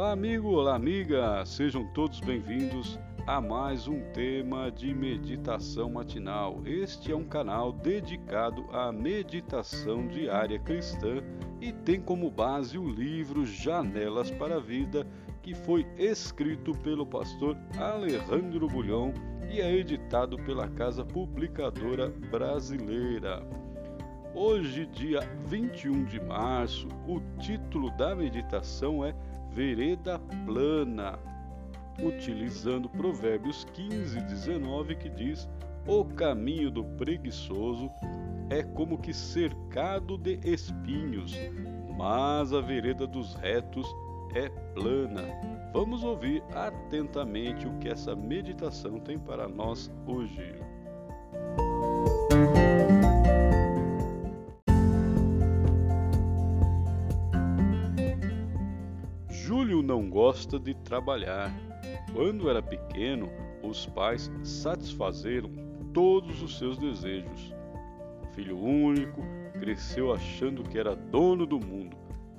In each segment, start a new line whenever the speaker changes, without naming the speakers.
Olá, amigo, olá, amiga, sejam todos bem-vindos a mais um tema de meditação matinal. Este é um canal dedicado à meditação diária cristã e tem como base o livro Janelas para a Vida, que foi escrito pelo pastor Alejandro Bulhão e é editado pela Casa Publicadora Brasileira. Hoje, dia 21 de março, o título da meditação é Vereda Plana, utilizando Provérbios 15, 19, que diz: O caminho do preguiçoso é como que cercado de espinhos, mas a vereda dos retos é plana. Vamos ouvir atentamente o que essa meditação tem para nós hoje. Não gosta de trabalhar. Quando era pequeno, os pais satisfazeram todos os seus desejos. Filho único, cresceu achando que era dono do mundo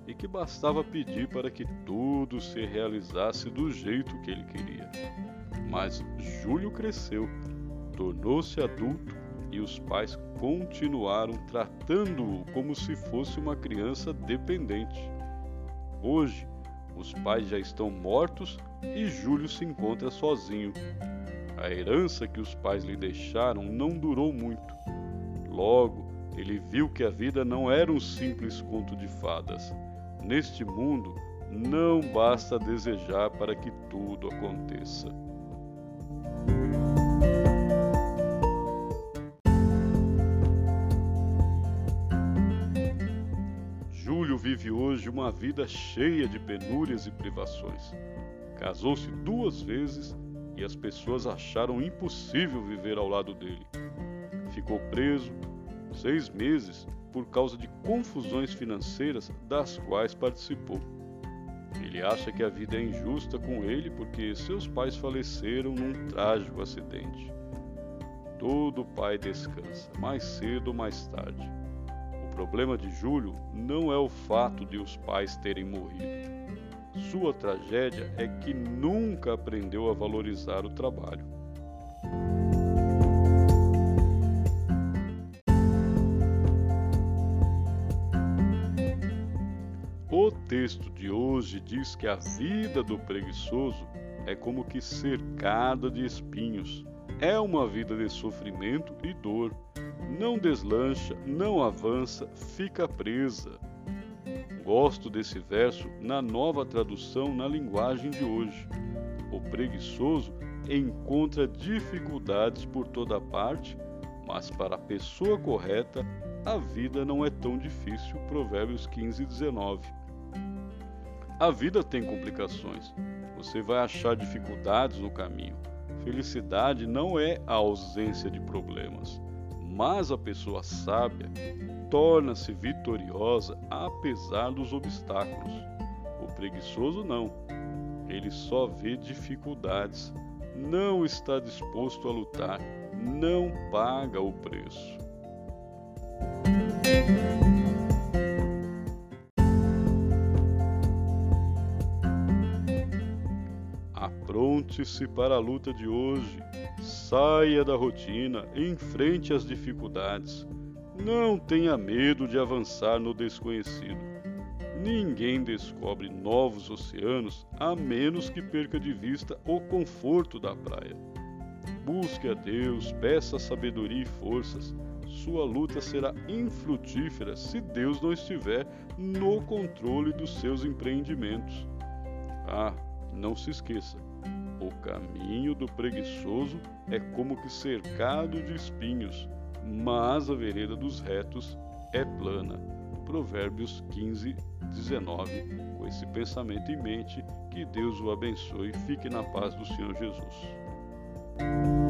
e que bastava pedir para que tudo se realizasse do jeito que ele queria. Mas Júlio cresceu, tornou-se adulto e os pais continuaram tratando-o como se fosse uma criança dependente. Hoje, os pais já estão mortos e Júlio se encontra sozinho. A herança que os pais lhe deixaram não durou muito. Logo, ele viu que a vida não era um simples conto de fadas Neste mundo, não basta desejar para que tudo aconteça. Vive hoje uma vida cheia de penúrias e privações. Casou-se duas vezes e as pessoas acharam impossível viver ao lado dele. Ficou preso seis meses por causa de confusões financeiras das quais participou. Ele acha que a vida é injusta com ele porque seus pais faleceram num trágico acidente. Todo pai descansa, mais cedo ou mais tarde. Problema de Júlio não é o fato de os pais terem morrido. Sua tragédia é que nunca aprendeu a valorizar o trabalho. O texto de hoje diz que a vida do preguiçoso é como que cercada de espinhos. É uma vida de sofrimento e dor. Não deslancha, não avança, fica presa. Gosto desse verso na nova tradução na linguagem de hoje. O preguiçoso encontra dificuldades por toda parte, mas para a pessoa correta, a vida não é tão difícil. Provérbios 15, 19. A vida tem complicações. Você vai achar dificuldades no caminho. Felicidade não é a ausência de problemas, mas a pessoa sábia torna-se vitoriosa apesar dos obstáculos. O preguiçoso não. Ele só vê dificuldades, não está disposto a lutar, não paga o preço. Apronte-se para a luta de hoje. Saia da rotina, enfrente as dificuldades. Não tenha medo de avançar no desconhecido. Ninguém descobre novos oceanos a menos que perca de vista o conforto da praia. Busque a Deus, peça sabedoria e forças. Sua luta será infrutífera se Deus não estiver no controle dos seus empreendimentos. Ah, não se esqueça, o caminho do preguiçoso é como que cercado de espinhos, mas a vereda dos retos é plana. Provérbios 15, 19. Com esse pensamento em mente, que Deus o abençoe e fique na paz do Senhor Jesus.